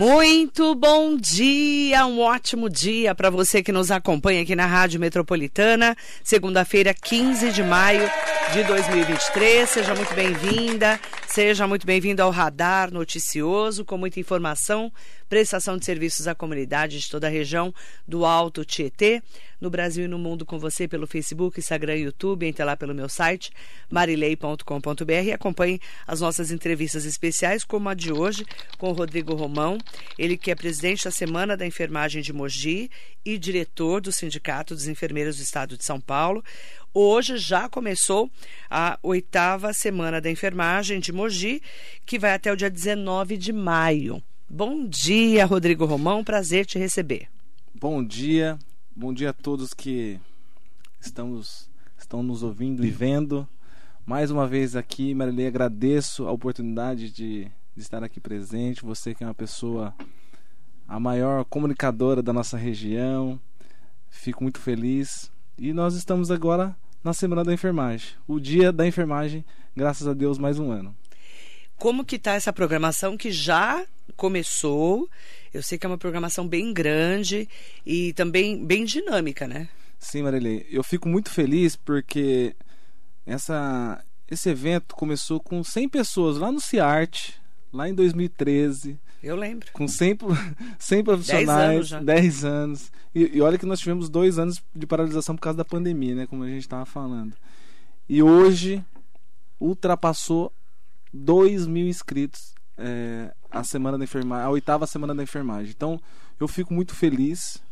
Muito bom dia, um ótimo dia para você que nos acompanha aqui na Rádio Metropolitana, segunda-feira, 15 de maio de 2023. Seja muito bem-vinda, seja muito bem-vindo ao Radar Noticioso, com muita informação, prestação de serviços à comunidade de toda a região do Alto Tietê no Brasil e no mundo com você pelo Facebook, Instagram e YouTube. Entre lá pelo meu site, marilei.com.br e acompanhe as nossas entrevistas especiais, como a de hoje, com o Rodrigo Romão, ele que é presidente da Semana da Enfermagem de Mogi e diretor do Sindicato dos Enfermeiros do Estado de São Paulo. Hoje já começou a oitava Semana da Enfermagem de Mogi, que vai até o dia 19 de maio. Bom dia, Rodrigo Romão, prazer te receber. Bom dia, Bom dia a todos que estamos, estão nos ouvindo e vendo. Mais uma vez aqui, Marilei, agradeço a oportunidade de, de estar aqui presente. Você que é uma pessoa, a maior comunicadora da nossa região. Fico muito feliz. E nós estamos agora na Semana da Enfermagem. O dia da enfermagem, graças a Deus, mais um ano. Como que está essa programação que já começou? Eu sei que é uma programação bem grande e também bem dinâmica, né? Sim, Marilei. Eu fico muito feliz porque essa, esse evento começou com 100 pessoas lá no CIART, lá em 2013. Eu lembro. Com 100, 100 profissionais, 10 anos. 10 anos. E, e, olha que nós tivemos dois anos de paralisação por causa da pandemia, né? Como a gente estava falando. E hoje ultrapassou 2 mil inscritos é, a semana da enfermagem, a oitava semana da enfermagem. Então, eu fico muito feliz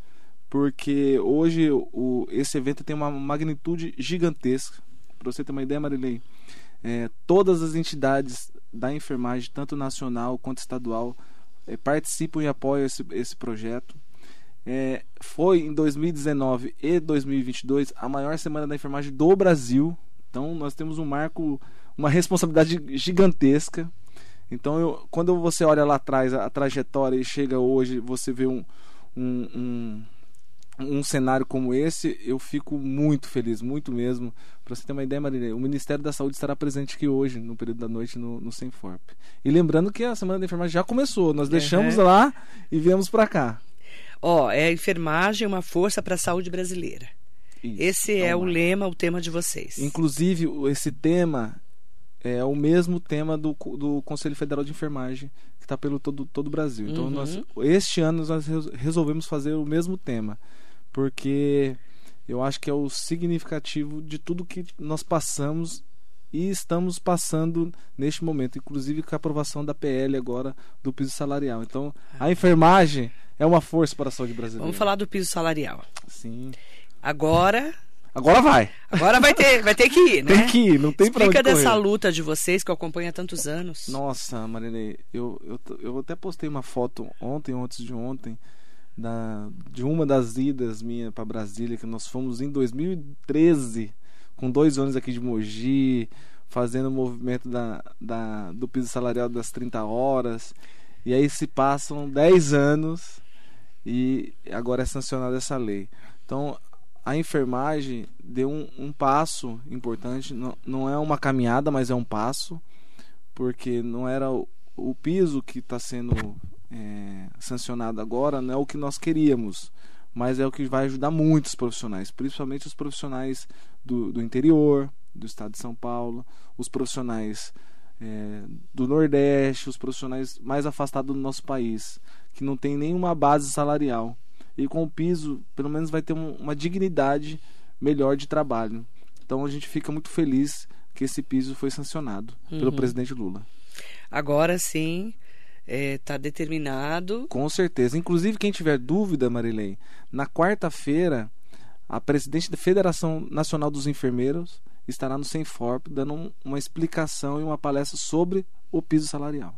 porque hoje o, esse evento tem uma magnitude gigantesca. Para você ter uma ideia, Marilei, é, todas as entidades da enfermagem, tanto nacional quanto estadual, é, participam e apoiam esse, esse projeto. É, foi em 2019 e 2022 a maior semana da enfermagem do Brasil. Então, nós temos um marco, uma responsabilidade gigantesca. Então, eu, quando você olha lá atrás a, a, trajetória e chega hoje, você vê um, um, um, um, cenário como esse, eu fico muito feliz, muito mesmo. Para você ter uma ideia, Marília, o Ministério da Saúde estará presente aqui hoje, no período da noite, no, no Senforp. E lembrando que a Semana da Enfermagem já começou, nós deixamos uhum. lá e viemos para cá. Ó, oh, é a enfermagem uma força para a saúde brasileira. Isso, esse é o lema, o tema de vocês. Inclusive, esse tema é o mesmo tema do, do Conselho Federal de Enfermagem, que está pelo todo, todo o Brasil. Então, uhum. nós, este ano nós resolvemos fazer o mesmo tema, porque eu acho que é o significativo de tudo que nós passamos e estamos passando neste momento, inclusive com a aprovação da PL agora do piso salarial. Então, a ah. enfermagem é uma força para a saúde brasileira. Vamos falar do piso salarial. Sim. Agora Agora vai. Agora vai ter, vai ter que ir, né? Tem que ir, não tem Explica pra onde dessa luta de vocês que eu acompanho há tantos anos. Nossa, Marinei, eu, eu, eu até postei uma foto ontem, antes de ontem, da, de uma das idas minha para Brasília, que nós fomos em 2013, com dois anos aqui de Mogi, fazendo o movimento da, da, do piso salarial das 30 horas. E aí se passam 10 anos e agora é sancionada essa lei. Então, a enfermagem deu um, um passo importante. Não, não, é uma caminhada, mas é um passo, porque não era o, o piso que está sendo é, sancionado agora, não é o que nós queríamos, mas é o que vai ajudar muitos profissionais, principalmente os profissionais do, do interior, do estado de São Paulo, os profissionais é, do Nordeste, os profissionais mais afastados do nosso país, que não tem nenhuma base salarial e com o piso, pelo menos vai ter um, uma dignidade melhor de trabalho. Então a gente fica muito feliz que esse piso foi sancionado uhum. pelo presidente Lula. Agora sim, está é, tá determinado. Com certeza. Inclusive, quem tiver dúvida, Marilei, na quarta-feira, a presidente da Federação Nacional dos Enfermeiros estará no Senforp dando um, uma explicação e uma palestra sobre o piso salarial.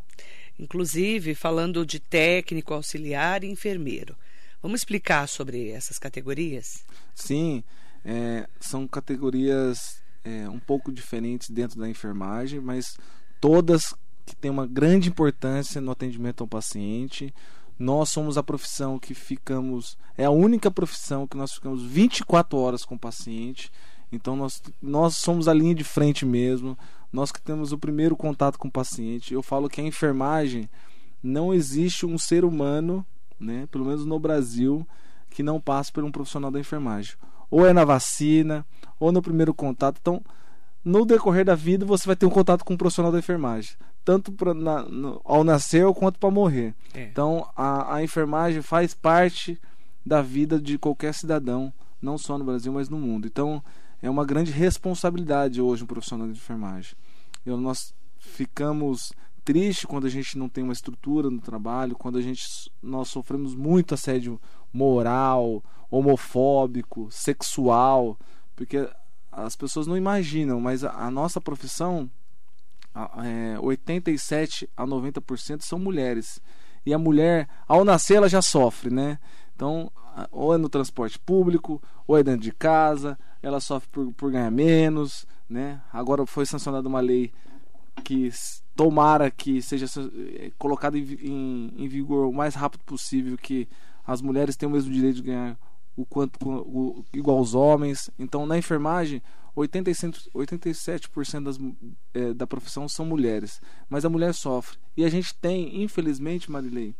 Inclusive, falando de técnico, auxiliar e enfermeiro. Vamos explicar sobre essas categorias? Sim, é, são categorias é, um pouco diferentes dentro da enfermagem, mas todas que têm uma grande importância no atendimento ao paciente. Nós somos a profissão que ficamos, é a única profissão que nós ficamos 24 horas com o paciente. Então nós, nós somos a linha de frente mesmo. Nós que temos o primeiro contato com o paciente. Eu falo que a enfermagem não existe um ser humano, né, pelo menos no Brasil, que não passe por um profissional da enfermagem. Ou é na vacina, ou no primeiro contato. Então, no decorrer da vida, você vai ter um contato com um profissional da enfermagem. Tanto pra, na, no, ao nascer quanto para morrer. É. Então, a, a enfermagem faz parte da vida de qualquer cidadão, não só no Brasil, mas no mundo. Então, é uma grande responsabilidade hoje um profissional de enfermagem. Eu, nós ficamos tristes quando a gente não tem uma estrutura no trabalho, quando a gente nós sofremos muito assédio moral, homofóbico, sexual, porque as pessoas não imaginam, mas a, a nossa profissão, é, 87 a 90% são mulheres. E a mulher, ao nascer, ela já sofre, né? Então, ou é no transporte público, ou é dentro de casa, ela sofre por, por ganhar menos, né? Agora foi sancionada uma lei que tomara que seja é, colocada em, em, em vigor o mais rápido possível, que as mulheres têm o mesmo direito de ganhar o quanto o, igual aos homens. Então, na enfermagem, 85, 87% das, é, da profissão são mulheres, mas a mulher sofre. E a gente tem, infelizmente, Marilei,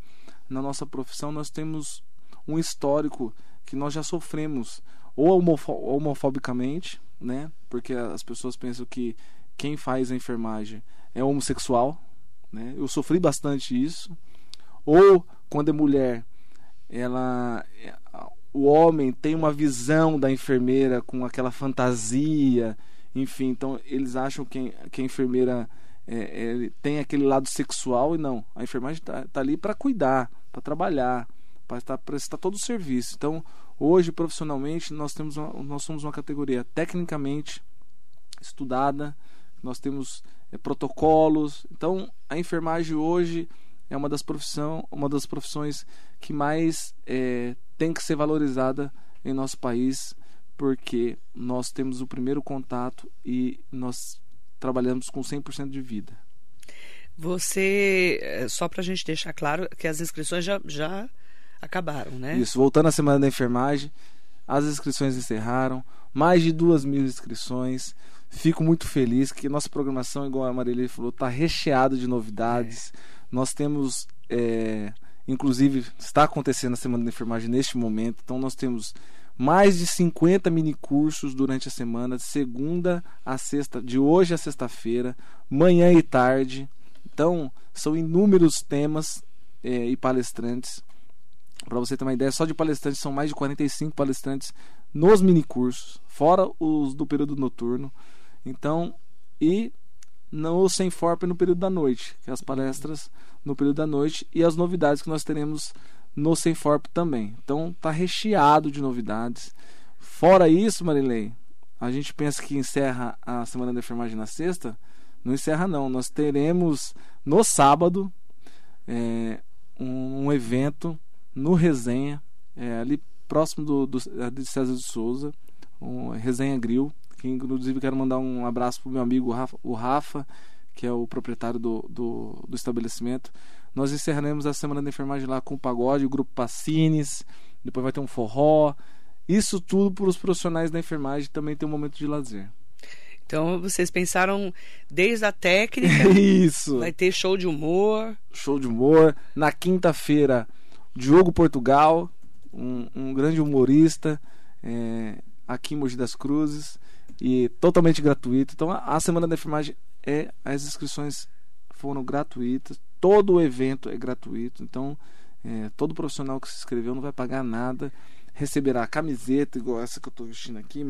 na nossa profissão, nós temos um histórico que nós já sofremos ou homofo homofobicamente, né? Porque as pessoas pensam que quem faz a enfermagem é homossexual, né? Eu sofri bastante isso. Ou quando é mulher, ela o homem tem uma visão da enfermeira com aquela fantasia, enfim, então eles acham que, que a enfermeira é, é, tem aquele lado sexual e não, a enfermagem está tá ali para cuidar, para trabalhar, para prestar todo o serviço. Então, hoje profissionalmente nós temos uma, nós somos uma categoria tecnicamente estudada, nós temos é, protocolos. Então, a enfermagem hoje é uma das profissão, uma das profissões que mais é, tem que ser valorizada em nosso país, porque nós temos o primeiro contato e nós trabalhamos com 100% de vida. Você, é, só para a gente deixar claro que as inscrições já, já acabaram, né? Isso, voltando à Semana da Enfermagem, as inscrições encerraram, mais de duas mil inscrições. Fico muito feliz que nossa programação, igual a Marília falou, está recheada de novidades. É. Nós temos é, Inclusive, está acontecendo a Semana da Enfermagem neste momento. Então, nós temos mais de 50 mini cursos durante a semana, de segunda a sexta, de hoje a sexta-feira, manhã e tarde. Então, são inúmeros temas é, e palestrantes. Para você ter uma ideia, só de palestrantes são mais de 45 palestrantes nos mini cursos, fora os do período noturno. Então, e no Sem Forp no período da noite, que é as palestras no período da noite e as novidades que nós teremos no Sem Forp também. Então tá recheado de novidades. Fora isso, Marilei, a gente pensa que encerra a semana da enfermagem na sexta, não encerra não. Nós teremos no sábado é, um, um, evento no Resenha, é, ali próximo do, do, de César de Souza, um Resenha Grill, que inclusive quero mandar um abraço pro meu amigo Rafa, o Rafa, que é o proprietário do, do, do, estabelecimento. Nós encerraremos a semana da enfermagem lá com o pagode, o grupo Pacines, depois vai ter um forró. Isso tudo para os profissionais da enfermagem também tem um momento de lazer. Então vocês pensaram desde a técnica. Isso. Vai ter show de humor. Show de humor. Na quinta-feira, Diogo Portugal, um, um grande humorista é, aqui em Mogi das Cruzes e totalmente gratuito. Então a, semana da enfermagem é as inscrições foram gratuitas, todo o evento é gratuito. Então é, todo profissional que se inscreveu não vai pagar nada. Receberá camiseta, igual essa que eu estou vestindo aqui,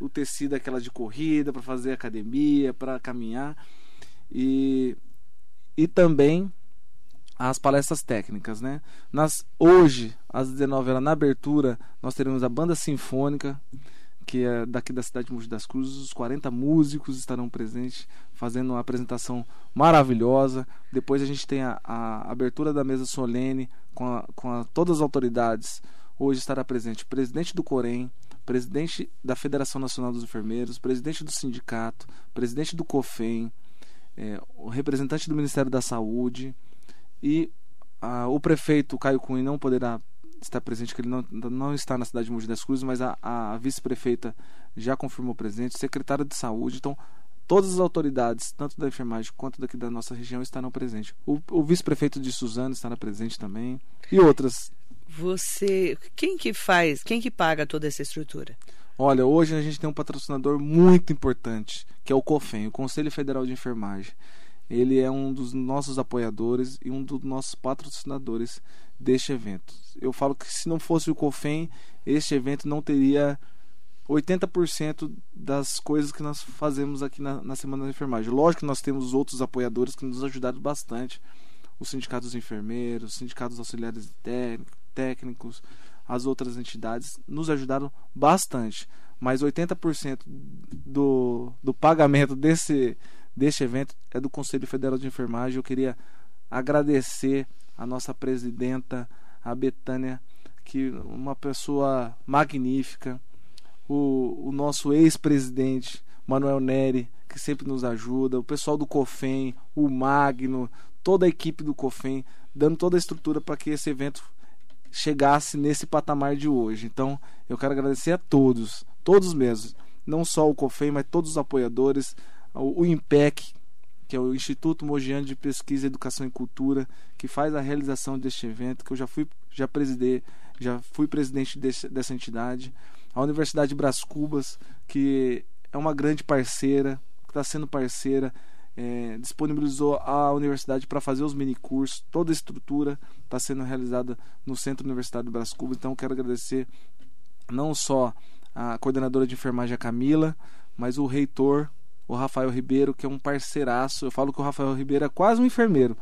o tecido aquela de corrida para fazer academia, para caminhar. E, e também as palestras técnicas, né? Nas, hoje, às 19 horas, na abertura, nós teremos a banda sinfônica que é daqui da cidade de Mogi das Cruzes. Os 40 músicos estarão presentes fazendo uma apresentação maravilhosa. Depois a gente tem a, a abertura da mesa solene com, a, com a, todas as autoridades. Hoje estará presente o presidente do Corém, presidente da Federação Nacional dos Enfermeiros, presidente do sindicato, presidente do COFEM, é, o representante do Ministério da Saúde e a, o prefeito Caio Cunha não poderá está presente, que ele não, não está na cidade de Mogi das Cruzes, mas a, a vice-prefeita já confirmou presente, secretário de saúde. Então, todas as autoridades, tanto da enfermagem quanto daqui da nossa região, estarão presentes. O, o vice-prefeito de Suzano estará presente também e outras. Você, quem que faz, quem que paga toda essa estrutura? Olha, hoje a gente tem um patrocinador muito importante, que é o COFEM, o Conselho Federal de Enfermagem. Ele é um dos nossos apoiadores e um dos nossos patrocinadores deste evento. Eu falo que se não fosse o COFEM, este evento não teria 80% das coisas que nós fazemos aqui na, na, Semana da Enfermagem. Lógico que nós temos outros apoiadores que nos ajudaram bastante. Os sindicatos enfermeiros, os sindicatos auxiliares técnicos, as outras entidades nos ajudaram bastante. Mas 80% do, do pagamento desse, deste evento é do Conselho Federal de Enfermagem. Eu queria agradecer a nossa presidenta, a Betânia, que uma pessoa magnífica, o, o nosso ex-presidente Manuel Neri, que sempre nos ajuda, o pessoal do COFEM, o Magno, toda a equipe do COFEM, dando toda a estrutura para que esse evento chegasse nesse patamar de hoje. Então, eu quero agradecer a todos, todos mesmo, não só o COFEM, mas todos os apoiadores, o, o IMPEC, que é o Instituto Mogiano de Pesquisa, Educação e Cultura, que faz a realização deste evento, que eu já fui já presidei, já fui presidente desse, dessa entidade a Universidade de Bras Cubas, que é uma grande parceira, está sendo parceira, é, disponibilizou a universidade para fazer os minicursos, toda a estrutura está sendo realizada no Centro Universitário de Bras Cubas. Então, quero agradecer não só a coordenadora de enfermagem, a Camila, mas o reitor, o Rafael Ribeiro, que é um parceiraço. Eu falo que o Rafael Ribeiro é quase um enfermeiro,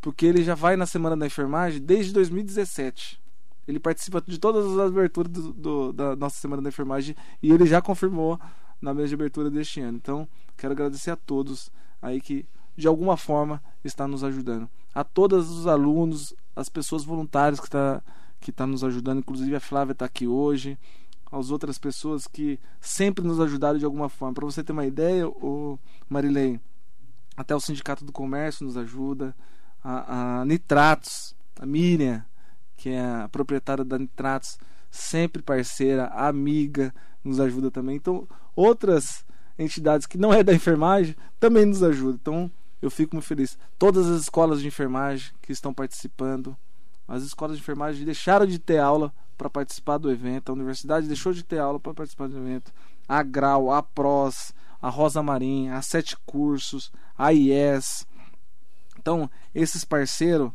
porque ele já vai na Semana da Enfermagem desde 2017. Ele participa de todas as aberturas do, do, da nossa Semana da Enfermagem e ele já confirmou na mesa de abertura deste ano. Então, quero agradecer a todos aí que de alguma forma está nos ajudando. A todos os alunos, as pessoas voluntárias que está que tá nos ajudando, inclusive a Flávia está aqui hoje, as outras pessoas que sempre nos ajudaram de alguma forma. Para você ter uma ideia, o Marilei, até o Sindicato do Comércio nos ajuda, a, a Nitratos, a Miriam, que é a proprietária da Nitratos, sempre parceira, amiga, nos ajuda também. Então, outras entidades que não é da enfermagem também nos ajudam. Então, eu fico muito feliz. Todas as escolas de enfermagem que estão participando, as escolas de enfermagem deixaram de ter aula para participar do evento, a universidade deixou de ter aula para participar do evento. A Grau, a PROS, a Rosa Marinha, a Sete Cursos, a IES. Então, esses parceiros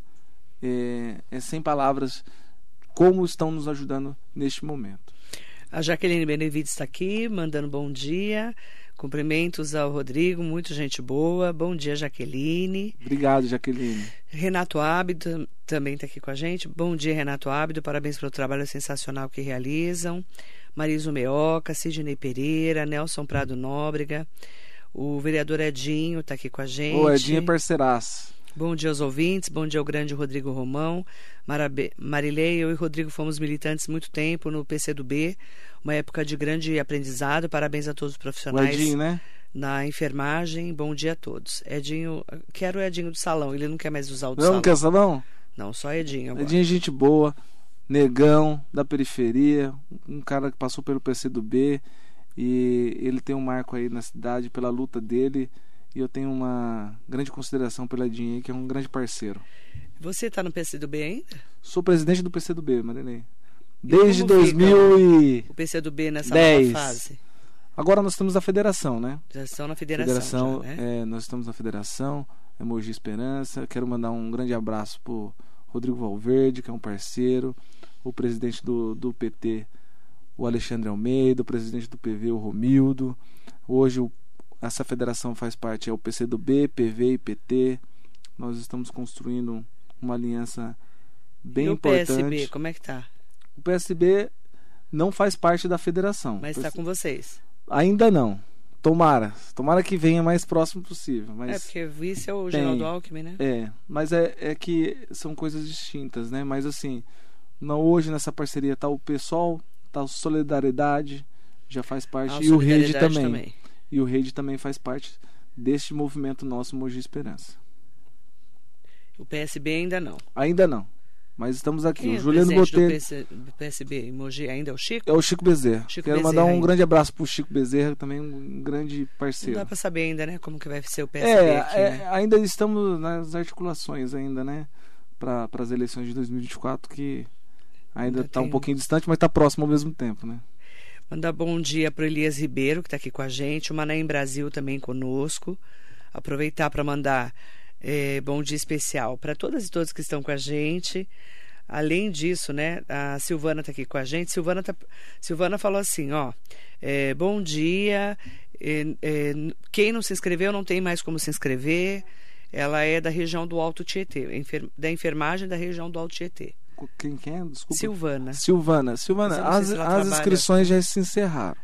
é, é sem palavras como estão nos ajudando neste momento. A Jaqueline Benevides está aqui, mandando bom dia. Cumprimentos ao Rodrigo, muito gente boa. Bom dia, Jaqueline. Obrigado, Jaqueline. Renato Ábido também está aqui com a gente. Bom dia, Renato Ábido. Parabéns pelo trabalho sensacional que realizam. Mariso Meoca, Sidney Pereira, Nelson Prado Nóbrega. O vereador Edinho está aqui com a gente. O Edinho é parceiraço. Bom dia aos ouvintes, bom dia ao grande Rodrigo Romão. Marabe... Marilei, eu e Rodrigo fomos militantes muito tempo no PCdoB, uma época de grande aprendizado. Parabéns a todos os profissionais. O Edinho, né? Na enfermagem, bom dia a todos. Edinho, quero o Edinho do salão, ele não quer mais usar o do não, salão. Não quer salão? Não, só Edinho agora. Edinho é gente boa, negão, da periferia, um cara que passou pelo PCdoB e ele tem um marco aí na cidade pela luta dele e eu tenho uma grande consideração pela Edinho, que é um grande parceiro. Você está no PCdoB ainda? Sou presidente do PCdoB, Marilei. Desde 2000 e... O PCdoB nessa 10. nova fase? Agora nós estamos na federação, né? Já estão na federação. federação já, né? é, nós estamos na federação, é Mogi Esperança. Quero mandar um grande abraço pro Rodrigo Valverde, que é um parceiro, o presidente do, do PT, o Alexandre Almeida, o presidente do PV, o Romildo. Hoje o essa federação faz parte é o PCdoB, PV e PT. Nós estamos construindo uma aliança bem e o importante. O PSB, como é que tá? O PSB não faz parte da federação. Mas está com vocês? Ainda não. Tomara. Tomara que venha mais próximo possível. Mas é, porque vice é o tem, Geraldo Alckmin, né? É, mas é, é que são coisas distintas, né? Mas assim, não, hoje nessa parceria tá o pessoal, tá o Solidariedade, já faz parte, ah, e o Rede também. também. E o Rede também faz parte deste movimento nosso Mogi Esperança. O PSB ainda não. Ainda não. Mas estamos aqui. Quem o Juliano é o Botelho. Do PSB Mogi ainda é o Chico? É o Chico Bezerra. Chico Quero Bezerra mandar um ainda. grande abraço pro Chico Bezerra, também um grande parceiro. Não dá para saber ainda, né, como que vai ser o PSB É, aqui, é, né? ainda estamos nas articulações ainda, né? Para as eleições de 2024, que ainda está um tem- pouquinho distante, mas está próximo ao mesmo tempo, né? Mandar bom dia para Elias Ribeiro, que está aqui com a gente, o Mané em Brasil também conosco. Aproveitar para mandar eh, bom dia especial para todas e todos que estão com a gente. Além disso, né, a Silvana está aqui com a gente. Silvana, tá, Silvana falou assim, ó, eh, bom dia. eh, quem não se inscreveu não tem mais como se inscrever. Ela é da região do Alto Tietê, enfer- da enfermagem da região do Alto Tietê. Quem quem é? Desculpa. Silvana. Silvana, Silvana, as, as trabalha- inscrições já se encerraram.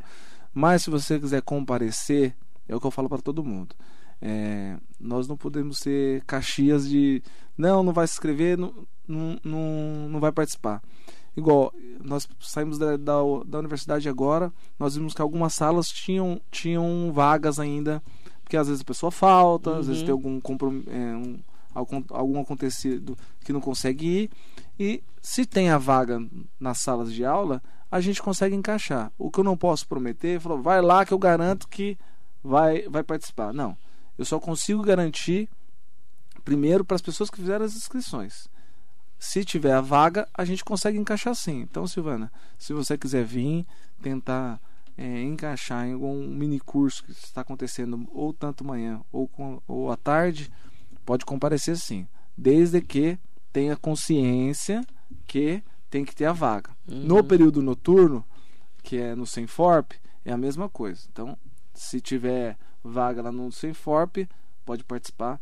Mas se você quiser comparecer, é o que eu falo para todo mundo. É, nós não podemos ser caxias de não, não vai se inscrever, não, não, não, não vai participar. Igual, nós saímos da, da, da universidade agora, nós vimos que algumas salas tinham, tinham vagas ainda, porque às vezes a pessoa falta, às vezes Uhum. tem algum, comprom- é, um, algum, algum acontecido que não consegue ir. E se tem a vaga nas salas de aula, a gente consegue encaixar. O que eu não posso prometer, é falar, vai lá que eu garanto que vai, vai participar. Não. Eu só consigo garantir primeiro para as pessoas que fizeram as inscrições. Se tiver a vaga, a gente consegue encaixar sim. Então, Silvana, se você quiser vir tentar é, encaixar em algum mini curso que está acontecendo ou tanto manhã ou, com, ou à tarde, pode comparecer sim. Desde que tenha consciência que tem que ter a vaga. No período noturno, que é no Senforp, é a mesma coisa. Então, se tiver vaga lá no Senforp, pode participar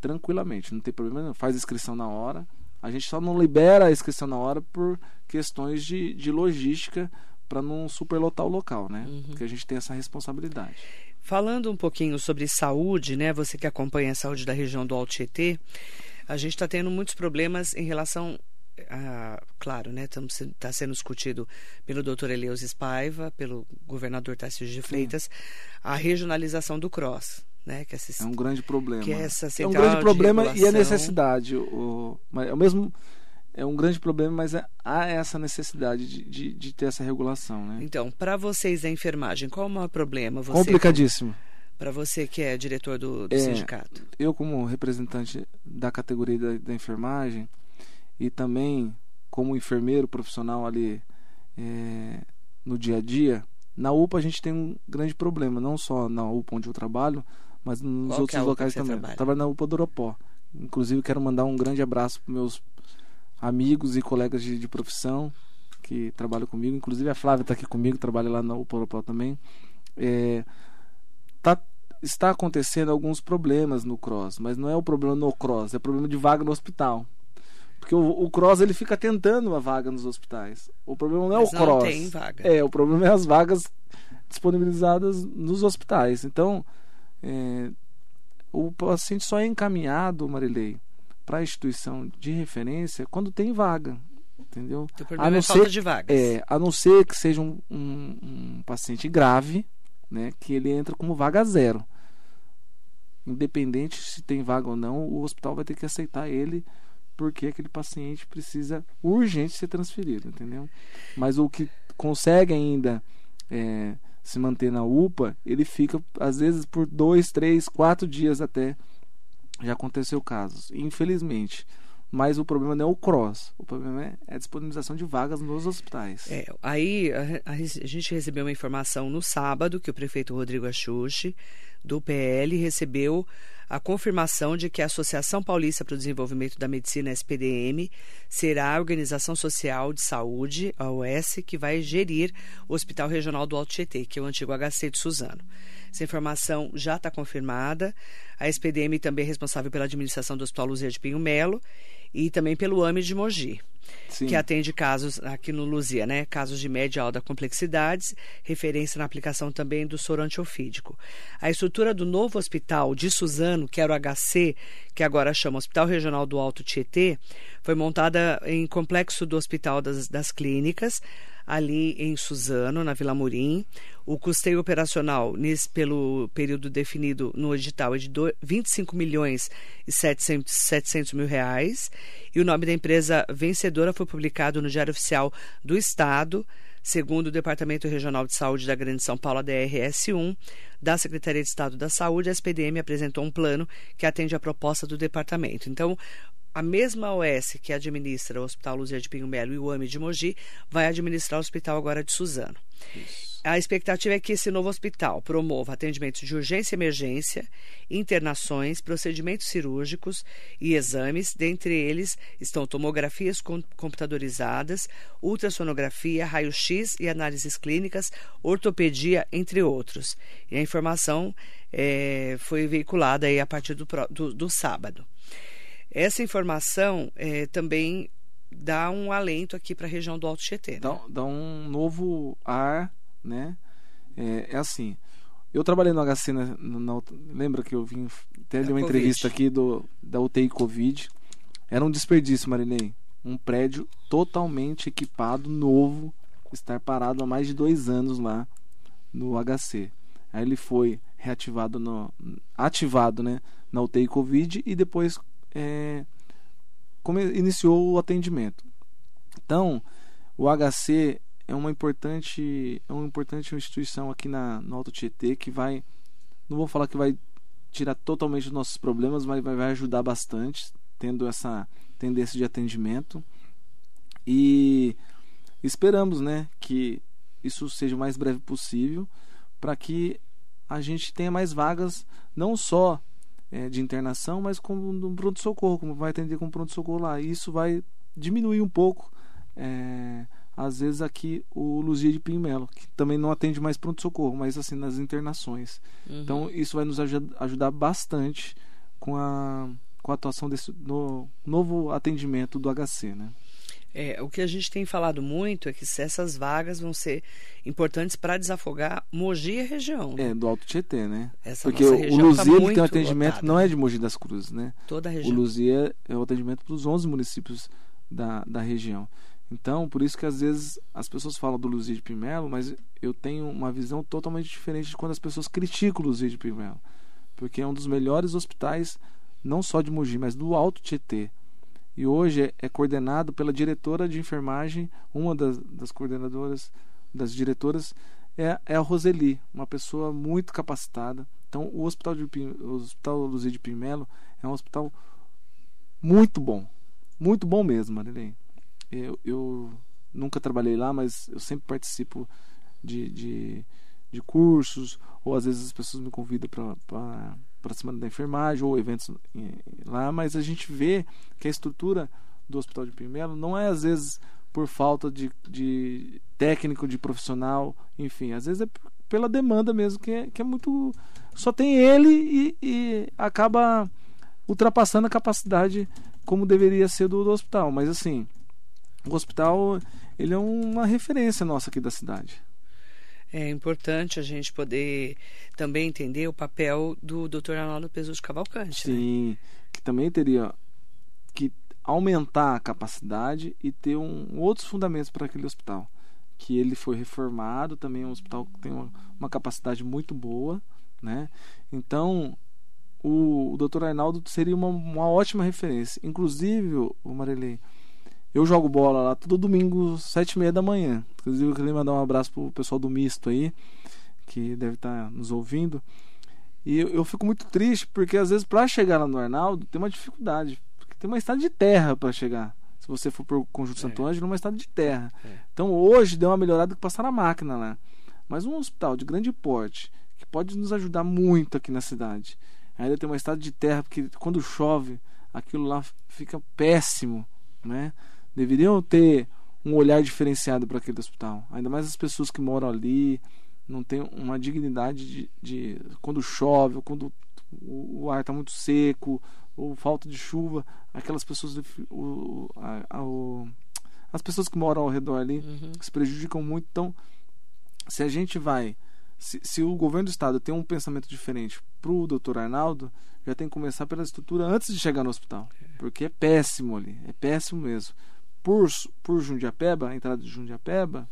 tranquilamente, não tem problema nenhum. Faz inscrição na hora. A gente só não libera a inscrição na hora por questões de, de logística para não superlotar o local, né? Porque a gente tem essa responsabilidade. Falando um pouquinho sobre saúde, né? Você que acompanha a saúde da região do Alto Tietê, a gente está tendo muitos problemas em relação a, claro, né? Está sendo discutido pelo doutor Eleus Paiva, pelo governador Tarcísio de Freitas, a regionalização do CROSS, né? Que é, É um grande problema. que é essa É um grande de problema e é regulação. necessidade. O, mas é o mesmo é um grande problema, mas é, há essa necessidade de, de, de ter essa regulação, né? Então, para vocês da enfermagem, qual é o maior problema? Você, Complicadíssimo. Para você que é diretor do, do É, sindicato. Eu como representante da categoria da, da enfermagem e também como enfermeiro profissional ali é, no dia a dia, na UPA a gente tem um grande problema, não só na UPA onde eu trabalho, mas nos Qual é outros UPA locais também. trabalha? Eu trabalho na UPA do Oropó. Inclusive quero mandar um grande abraço para meus amigos e colegas de, de profissão que trabalham comigo. Inclusive a Flávia está aqui comigo, trabalha lá na UPA Oropó também. É, está acontecendo alguns problemas no cross, mas não é o problema no cross, é problema de vaga no hospital. Porque o, o cross ele fica tentando a vaga nos hospitais. O problema não é Mas o não cross. tem vaga. É, o problema é as vagas disponibilizadas nos hospitais. Então, é, o paciente só é encaminhado, Marilei, para a instituição de referência quando tem vaga. Entendeu? O A problema não é falta ser- de vagas. É, a não ser que seja um, um- um paciente grave, né, que ele entra como vaga zero. Independente se tem vaga ou não, o hospital vai ter que aceitar ele porque aquele paciente precisa urgente ser transferido, entendeu? Mas o que consegue ainda é, se manter na UPA, ele fica às vezes por dois, três, quatro dias até. Já aconteceu casos, infelizmente. Mas o problema não é o cross, o problema é a disponibilização de vagas nos hospitais. É, aí a, a- a gente recebeu uma informação no sábado que o prefeito Rodrigo Axuxi, do PL, recebeu a confirmação de que a Associação Paulista para o Desenvolvimento da Medicina, SPDM, será a Organização Social de Saúde, a OS, que vai gerir o Hospital Regional do Alto Tietê, que é o antigo HC de Suzano. Essa informação já está confirmada. A SPDM também é responsável pela administração do Hospital Luzia de Pinho Melo e também pelo AME de Mogi Sim. que atende casos aqui no Luzia, né? Casos de média e alta complexidade, referência na aplicação também do soro antiofídico. A estrutura do novo hospital de Suzano, que era o HC, que agora chama Hospital Regional do Alto Tietê, foi montada em complexo do Hospital das, das Clínicas. Ali em Suzano, na Vila Murim. O custeio operacional nesse, pelo período definido no edital é de do, 25 milhões e 700, 700 mil reais. E o nome da empresa vencedora foi publicado no Diário Oficial do Estado, segundo o Departamento Regional de Saúde da Grande São Paulo, a DRS1, da Secretaria de Estado da Saúde, a SPDM apresentou um plano que atende à proposta do departamento. Então, a mesma OS que administra o Hospital Luzia de Pinho Melo e o AME de Mogi vai administrar o hospital agora de Suzano. Isso. A expectativa é que esse novo hospital promova atendimentos de urgência e emergência, internações, procedimentos cirúrgicos e exames. Dentre eles estão tomografias computadorizadas, ultrassonografia, raio-x e análises clínicas, ortopedia, entre outros. E a informação é, foi veiculada aí a partir do, do, do sábado. Essa informação é, também dá um alento aqui para a região do Alto Tietê. Né? Dá, dá, um novo ar, né? É, é, assim. Eu trabalhei no HC, na, na, lembra que eu vim até de uma COVID. entrevista aqui do, da UTI Covid. Era um desperdício, Marilei. Um prédio totalmente equipado, novo, estar parado há mais de dois anos lá no HC. Aí ele foi reativado, no, ativado né, na UTI Covid e depois é, como iniciou o atendimento. Então, o HC é uma importante, é uma importante instituição aqui na, no Alto Tietê que vai, não vou falar que vai tirar totalmente os nossos problemas, mas vai, vai ajudar bastante, tendo essa tendência de atendimento. E esperamos, né, que isso seja o mais breve possível para que a gente tenha mais vagas, não só é, de internação, mas como no pronto-socorro, como vai atender com pronto-socorro lá. E isso vai diminuir um pouco, é, às vezes, aqui o Luzia de Pinmelo, que também não atende mais pronto-socorro, mas assim nas internações. Uhum. Então, isso vai nos ajudar bastante com a, com a atuação desse no novo atendimento do HC, né? É, o que a gente tem falado muito é que essas vagas vão ser importantes para desafogar Mogi e região. Né? É, do Alto Tietê, né? Essa Porque o tá Luzia tá tem um atendimento, lotada. não é de Mogi das Cruzes, né? Toda a região. O Luzia é o atendimento para os 11 municípios da, da região. Então, por isso que às vezes as pessoas falam do Luzia de Pimelo, mas eu tenho uma visão totalmente diferente de quando as pessoas criticam o Luzia de Pimelo. Porque é um dos melhores hospitais, não só de Mogi, mas do Alto Tietê e hoje é, é, coordenado pela diretora de enfermagem, uma das, das coordenadoras, das diretoras, é, é, a Roseli, uma pessoa muito capacitada. Então, o Hospital, de, o hospital Luzia de Pimelo é um hospital muito bom, muito bom mesmo, Marilene. Eu, eu nunca trabalhei lá, mas eu sempre participo de, de, de cursos, ou às vezes as pessoas me convidam para a Semana da Enfermagem ou eventos lá, mas a gente vê que a estrutura do Hospital de Primelo não é às vezes por falta de, de técnico, de profissional, enfim, às vezes é pela demanda mesmo, que é, que é muito. Só tem ele e, e acaba ultrapassando a capacidade como deveria ser do, do hospital. Mas assim, o hospital ele é uma referência nossa aqui da cidade é importante a gente poder também entender o papel do Dr. Arnaldo Pesus Cavalcante. Né? Sim, né? que também teria que aumentar a capacidade e ter um, outros fundamentos para aquele hospital. Que ele foi reformado, também é um hospital que tem uma, uma capacidade muito boa, né? Então, o, o Dr. Arnaldo seria uma, uma ótima referência. Inclusive, o Marilei, eu jogo bola lá todo domingo, sete e meia da manhã. Inclusive, eu queria mandar um abraço pro pessoal do Misto aí, que deve estar tá nos ouvindo. E eu, eu fico muito triste, porque às vezes para chegar lá no Arnaldo tem uma dificuldade. Porque tem uma estrada de terra para chegar. Se você for pro Conjunto é. Santo Ângelo, uma estrada de terra. É. Então hoje deu uma melhorada que passar a máquina lá. Mas um hospital de grande porte, que pode nos ajudar muito aqui na cidade. Ainda tem uma estrada de terra, porque quando chove, aquilo lá fica péssimo, né? Deveriam ter um olhar diferenciado para aquele hospital. Ainda mais as pessoas que moram ali, não tem uma dignidade de, de quando chove, ou quando o, o ar está muito seco, ou falta de chuva, aquelas pessoas, o, a, a, o, as pessoas que moram ao redor ali uhum. se prejudicam muito. Então, se a gente vai, se, se o governo do estado tem um pensamento diferente para o doutor Arnaldo, já tem que começar pela estrutura antes de chegar no hospital, é. porque é péssimo ali, é péssimo mesmo por, por Jundiapeba, a entrada de Jundiapeba,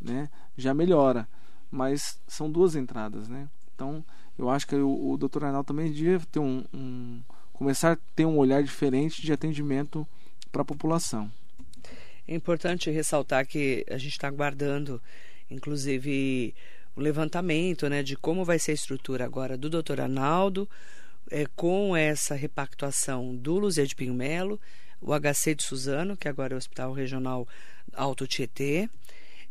né, já melhora. Mas são duas entradas, né? Então, eu acho que o, o Dr. Arnaldo também devia ter um, um, começar a ter um olhar diferente de atendimento para a população. É importante ressaltar que a gente está aguardando, inclusive, o levantamento né, de como vai ser a estrutura agora do Dr. Arnaldo, é, com essa repactuação do Luzia de Pinho Melo, o HC de Suzano, que agora é o Hospital Regional Alto Tietê,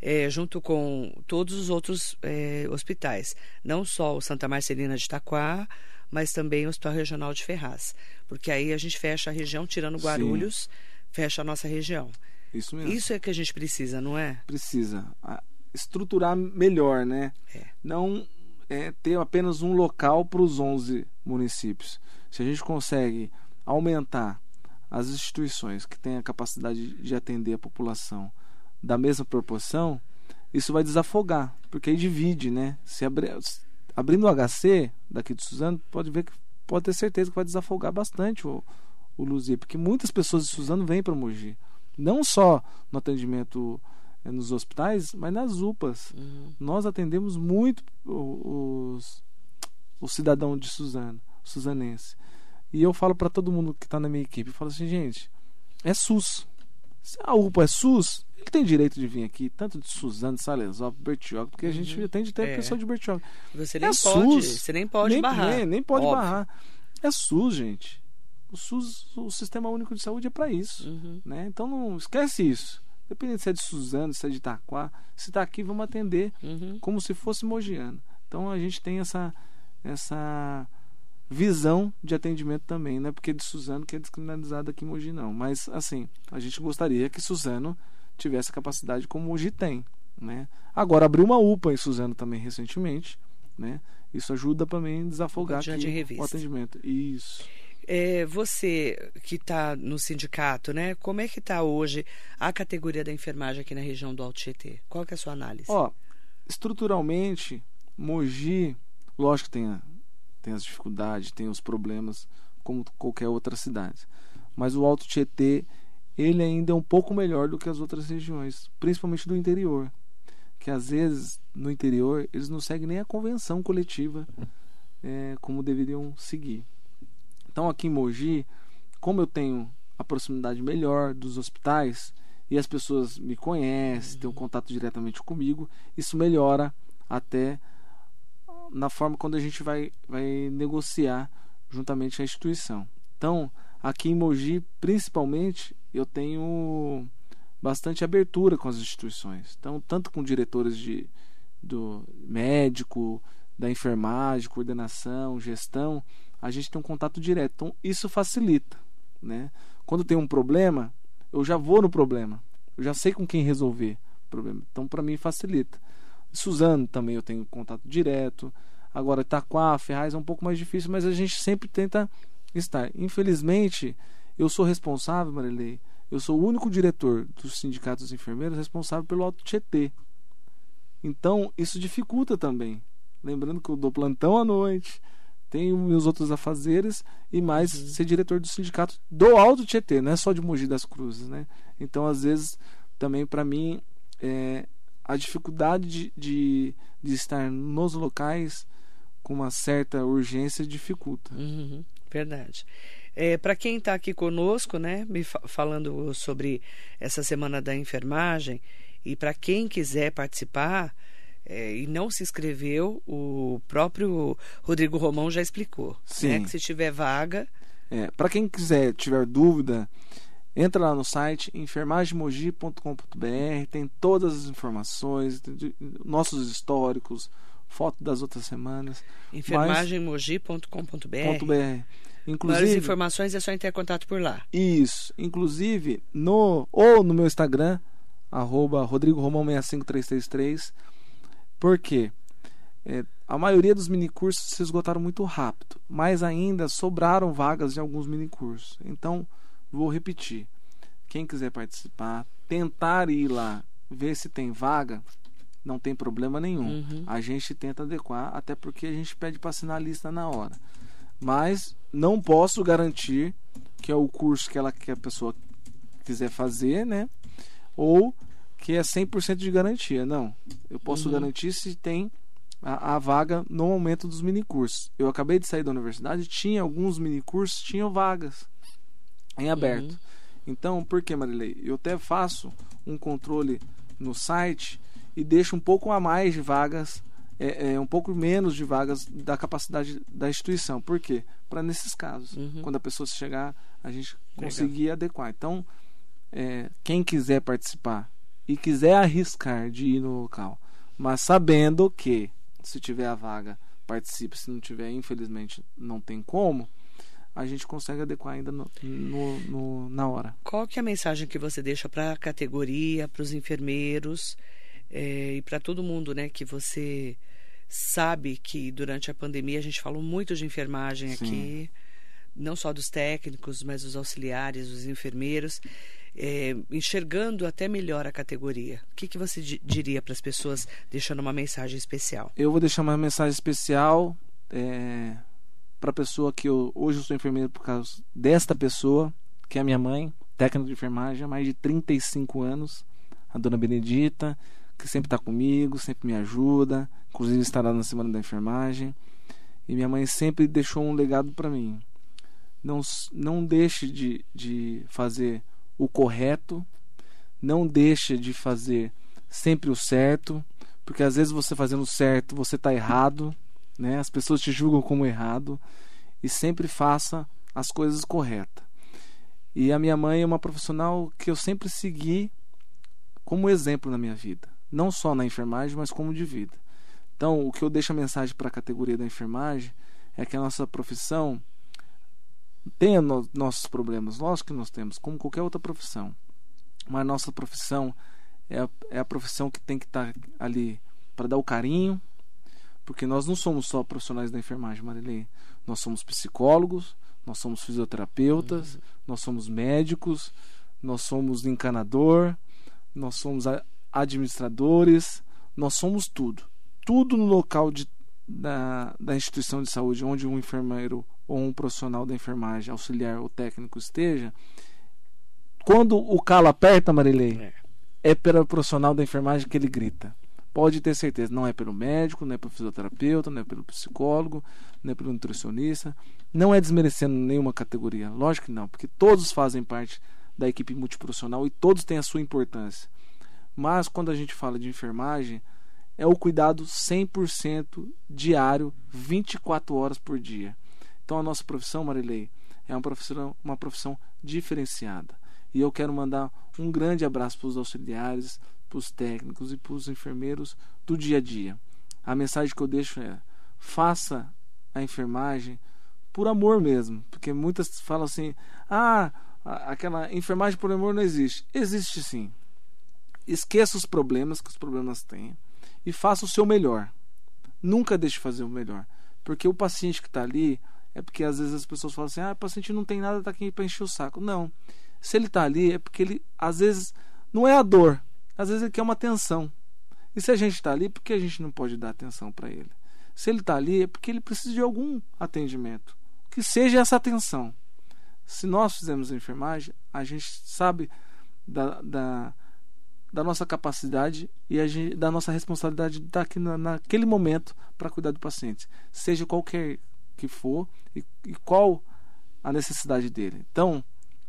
é, junto com todos os outros é, hospitais, não só o Santa Marcelina de Itaquá, mas também o Hospital Regional de Ferraz, porque aí a gente fecha a região, tirando Guarulhos, Sim. fecha a nossa região. Isso mesmo. Isso é que a gente precisa, não é? Precisa. Estruturar melhor, né? É. Não é, ter apenas um local para os 11 municípios. Se a gente consegue aumentar as instituições que têm a capacidade de atender a população da mesma proporção, isso vai desafogar, porque aí divide, né? Se abri, abrindo o HC daqui de Suzano, pode ver que pode ter certeza que vai desafogar bastante o, o Luzia, porque muitas pessoas de Suzano vêm para Mogi, não só no atendimento é, nos hospitais, mas nas UPAs. Uhum. Nós atendemos muito os, o cidadão de Suzano, suzanense. E eu falo para todo mundo que está na minha equipe, eu falo assim, gente, é SUS. Se a UPA é SUS, ele tem direito de vir aqui, tanto de Suzano, Salesópolis, Bertioga, porque a gente uhum. atende até é. pessoa de Bertioga. Você nem é pode, SUS. Você nem pode nem, barrar. Nem, nem pode Óbvio. barrar. É SUS, gente. O SUS, o Sistema Único de Saúde é para isso. Uhum. Né? Então não esquece isso. Dependendo se é de Suzano, se é de Itaquá, se está aqui, vamos atender uhum. como se fosse mogiano. Então a gente tem essa, essa visão de atendimento também, não é porque de Suzano que é descriminalizado aqui em Mogi não, mas assim, a gente gostaria que Suzano tivesse a capacidade como Mogi tem, né? Agora abriu uma UPA em Suzano também recentemente, né? Isso ajuda também a desafogar aqui o atendimento. Isso. É, você que está no sindicato, né? Como é que está hoje a categoria da enfermagem aqui na região do Alto Tietê? Qual que é a sua análise? Ó, estruturalmente, Mogi, lógico que tem a tem as dificuldades, tem os problemas, como qualquer outra cidade. Mas o Alto Tietê, ele ainda é um pouco melhor do que as outras regiões, principalmente do interior. Que às vezes, no interior, eles não seguem nem a convenção coletiva é, como deveriam seguir. Então, aqui em Mogi, como eu tenho a proximidade melhor dos hospitais e as pessoas me conhecem, têm um contato diretamente comigo, isso melhora até na forma quando a gente vai, vai negociar juntamente a instituição. Então, aqui em Mogi, principalmente, eu tenho bastante abertura com as instituições. Então, tanto com diretores de do médico, da enfermagem, coordenação, gestão, a gente tem um contato direto. Então, isso facilita, né? Quando tem um problema, eu já vou no problema. Eu já sei com quem resolver o problema. Então, para mim facilita. Suzano também eu tenho contato direto. Agora, Itaquá, Ferraz é um pouco mais difícil, mas a gente sempre tenta estar. Infelizmente, eu sou responsável, Marilei, eu sou o único diretor dos sindicatos enfermeiros responsável pelo Alto Tietê. Então, isso dificulta também. Lembrando que eu dou plantão à noite, tenho meus outros afazeres e mais uhum. ser diretor do sindicato do Alto Tietê, não é só de Mogi das Cruzes, né? Então, às vezes, também para mim, é, a dificuldade de, de, de, estar nos locais com uma certa urgência dificulta. Uhum, verdade. É, Para quem está aqui conosco, né, me fa falando sobre essa semana da enfermagem, e para quem quiser participar é, e não se inscreveu, o próprio Rodrigo Romão já explicou. Né, Sim. Né, que se tiver vaga. É, Para quem quiser, tiver dúvida, Entra lá no site enfermagemmogi.com.br, tem todas as informações, nossos históricos, foto das outras semanas. enfermagemmogi.com.br. Inclusive, Maiores informações é só entrar em contato por lá. Isso. Inclusive, no ou no meu Instagram, arroba Rodrigo Romão 65333. Por quê? É, a maioria dos minicursos se esgotaram muito rápido, mas ainda sobraram vagas de alguns minicursos. Então, Vou repetir. Quem quiser participar, tentar ir lá, ver se tem vaga, não tem problema nenhum. Uhum. A gente tenta adequar, até porque a gente pede para assinar a lista na hora. Mas não posso garantir que é o curso que, ela, que a pessoa quiser fazer, né? Ou que é 100% de garantia. Não. Eu posso uhum. garantir se tem a, a, vaga no momento dos minicursos. Eu acabei de sair da universidade, tinha alguns minicursos, tinham vagas em aberto. Uhum. Então, por que, Marilei? Eu até faço um controle no site e deixo um pouco a mais de vagas, é, é um pouco menos de vagas da capacidade da instituição. Por quê? Para nesses casos, uhum. quando a pessoa chegar, a gente conseguir Legal. adequar. Então, é, quem quiser participar e quiser arriscar de ir no local, mas sabendo que se tiver a vaga, participe, se não tiver, infelizmente, não tem como a gente consegue adequar ainda no, no, no, na hora. Qual que é a mensagem que você deixa para a categoria, para os enfermeiros é, e para todo mundo, né? Que você sabe que durante a pandemia a gente falou muito de enfermagem Sim. aqui, não só dos técnicos, mas dos auxiliares, dos enfermeiros, é, enxergando até melhor a categoria. O que, que você diria para as pessoas, deixando uma mensagem especial? Eu vou deixar uma mensagem especial. É para a pessoa que eu hoje eu sou enfermeiro por causa desta pessoa, que é a minha mãe, técnica de enfermagem há mais de 35 anos, a dona Benedita, que sempre está comigo, sempre me ajuda, inclusive estará na semana da enfermagem. E minha mãe sempre deixou um legado para mim. Não, não deixe de, de fazer o correto, não deixe de fazer sempre o certo, porque às vezes você fazendo certo, você está errado né? As pessoas te julgam como errado e sempre faça as coisas corretas. E a minha mãe é uma profissional que eu sempre segui como exemplo na minha vida, não só na enfermagem, mas como de vida. Então, o que eu deixo a mensagem para a categoria da enfermagem é que a nossa profissão tem no, nossos problemas, lógico que nós temos, como qualquer outra profissão. Mas a nossa profissão é a, é a profissão que tem que estar tá ali para dar o carinho, porque nós não somos só profissionais da enfermagem, Marilene. Nós somos psicólogos, nós somos fisioterapeutas, uhum. nós somos médicos, nós somos encanador, nós somos administradores, nós somos tudo. Tudo no local de, da, da instituição de saúde onde um enfermeiro ou um profissional da enfermagem, auxiliar ou técnico esteja, quando o calo aperta, Marilei, é. é pelo profissional da enfermagem que ele grita. Pode ter certeza, não é pelo médico, não é pelo fisioterapeuta, não é pelo psicólogo, não é pelo nutricionista, não é desmerecendo nenhuma categoria, lógico que não, porque todos fazem parte da equipe multiprofissional e todos têm a sua importância. Mas quando a gente fala de enfermagem, é o cuidado 100% diário, 24 horas por dia. Então a nossa profissão, Marilei, é uma profissão, uma profissão diferenciada. E eu quero mandar um grande abraço para os auxiliares, para os técnicos e para os enfermeiros do dia a dia. A mensagem que eu deixo é: faça a enfermagem por amor mesmo, porque muitas falam assim: ah, aquela enfermagem por amor não existe. Existe sim. Esqueça os problemas que os problemas têm e faça o seu melhor. Nunca deixe de fazer o melhor, porque o paciente que está ali é porque às vezes as pessoas falam assim: ah, o paciente não tem nada, está aqui para encher o saco. Não. Se ele está ali é porque ele, às vezes, não é a dor, às vezes ele quer uma atenção. E se a gente está ali, por que a gente não pode dar atenção para ele? Se ele está ali, é porque ele precisa de algum atendimento. Que seja essa atenção. Se nós fizermos enfermagem, a gente sabe da, da, da nossa capacidade e gente, da nossa responsabilidade de estar aqui na, naquele momento para cuidar do paciente, seja qualquer que for e, e qual a necessidade dele. Então,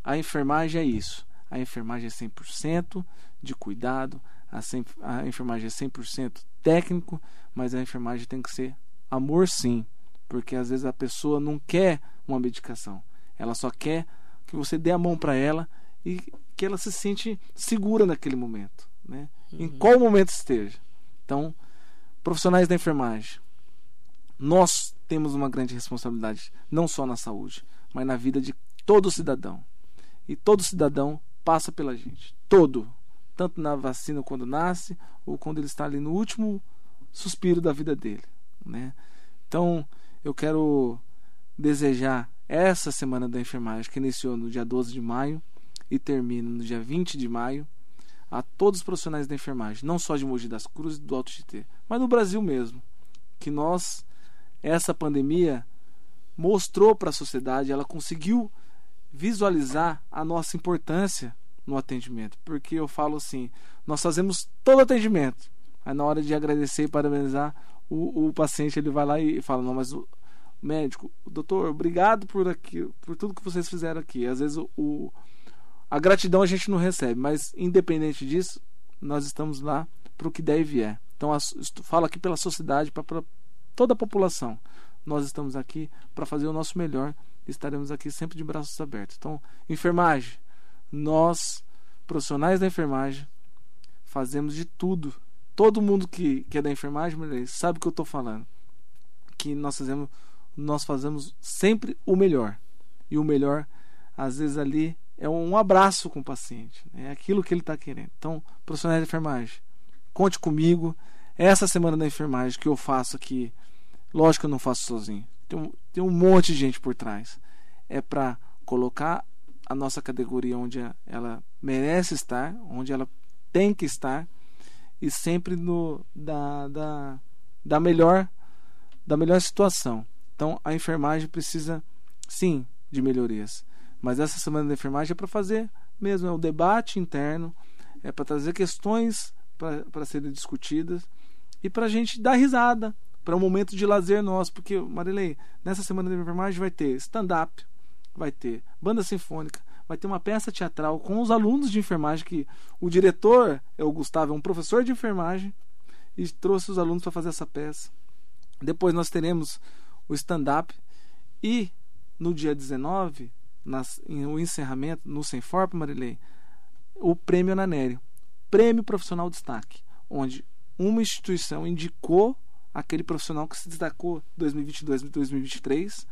a enfermagem é isso. A enfermagem é 100% de cuidado, a, a enfermagem é 100% técnico, mas a enfermagem tem que ser amor sim, porque às vezes a pessoa não quer uma medicação, ela só quer que você dê a mão para ela e que ela se sente segura naquele momento, né? Uhum. Em qual momento esteja. Então, profissionais da enfermagem, nós temos uma grande responsabilidade, não só na saúde, mas na vida de todo cidadão. E todo cidadão passa pela gente. Todo. Tanto na vacina quando nasce, ou quando ele está ali no último suspiro da vida dele. Né? Então, eu quero desejar essa semana da enfermagem, que iniciou no dia 12 de maio e termina no dia 20 de maio, a todos os profissionais da enfermagem, não só de Mogi das Cruzes e do Alto GT, mas no Brasil mesmo, que nós, essa pandemia, mostrou para a sociedade, ela conseguiu visualizar a nossa importância no atendimento. Porque eu falo assim, nós fazemos todo atendimento. Aí na hora de agradecer e parabenizar, o, o paciente ele vai lá e fala, não, mas o médico, doutor, obrigado por aqui, por tudo que vocês fizeram aqui. Às vezes o, o a gratidão a gente não recebe, mas independente disso, nós estamos lá para o que der e vier. Então, falo aqui pela sociedade, para toda a população. Nós estamos aqui para fazer o nosso melhor estaremos aqui sempre de braços abertos. Então, enfermagem, nós, profissionais da enfermagem, fazemos de tudo. Todo mundo que, que é da enfermagem sabe o que eu estou falando. Que nós fazemos, nós fazemos sempre o melhor. E o melhor, às vezes, ali é um abraço com o paciente. É aquilo que ele está querendo. Então, profissionais de enfermagem, conte comigo. Essa semana da enfermagem que eu faço aqui, lógico que eu não faço sozinho. Tem um, tem um monte de gente por trás. É para colocar a nossa categoria onde ela merece estar, onde ela tem que estar e sempre no da, da, da melhor da melhor situação. Então a enfermagem precisa sim de melhorias. Mas essa semana da enfermagem é para fazer mesmo, é o debate interno, é para trazer questões para serem discutidas e para a gente dar risada, para um momento de lazer nosso, porque, Marilei, nessa semana da enfermagem vai ter stand-up, vai ter banda sinfônica, vai ter uma peça teatral com os alunos de enfermagem, que o diretor é o Gustavo, é um professor de enfermagem, e trouxe os alunos para fazer essa peça. Depois nós teremos o stand-up e no dia 19 nas, o encerramento no Senforp, Marilei, o prêmio Ananério, prêmio profissional destaque, onde uma instituição indicou aquele profissional que se destacou 2022 e 2023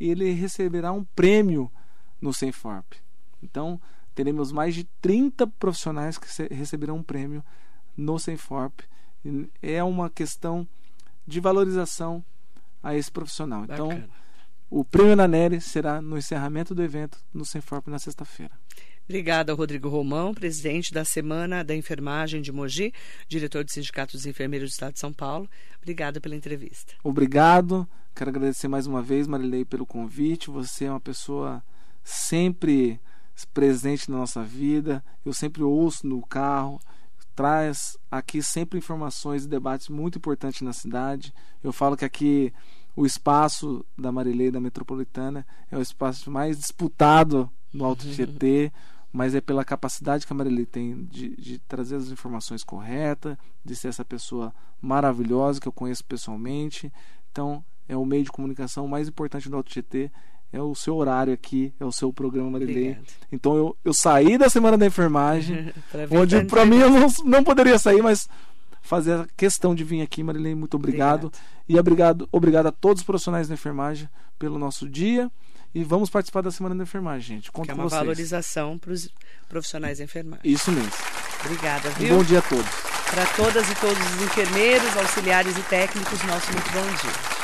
e ele receberá um prêmio no Senforp. Então, teremos mais de 30 profissionais que receberão um prêmio no Senforp. É uma questão de valorização a esse profissional. Então, Bacana. Então, o prêmio Naneri será no encerramento do evento no Senforp na sexta-feira. Obrigada, Rodrigo Romão, presidente da Semana da Enfermagem de Mogi, diretor do Sindicato dos Enfermeiros do Estado de São Paulo. Obrigada pela entrevista. Obrigado. Quero agradecer mais uma vez, Marilei, pelo convite. Você é uma pessoa sempre presente na nossa vida. Eu sempre ouço no carro. Traz aqui sempre informações e debates muito importantes na cidade. Eu falo que aqui o espaço da Marilei da Metropolitana é o espaço mais disputado no Alto Tietê, mas é pela capacidade que a Marilei tem de, de, trazer as informações corretas, de ser essa pessoa maravilhosa que eu conheço pessoalmente. Então, é o meio de comunicação mais importante do Alto Tietê. É o seu horário aqui, é o seu programa Marilei. Então eu, eu saí da semana da enfermagem, onde para mim eu não, não poderia sair, mas fazer a questão de vir aqui, Marilene. Muito obrigado. obrigado. E obrigado, obrigado a todos os profissionais da enfermagem pelo nosso dia. E vamos participar da Semana da Enfermagem, gente. Conto que é uma vocês. valorização para os profissionais da enfermagem. Isso mesmo. Obrigada, viu? Um bom dia a todos. Para todas e todos os enfermeiros, auxiliares e técnicos, nosso muito bom dia.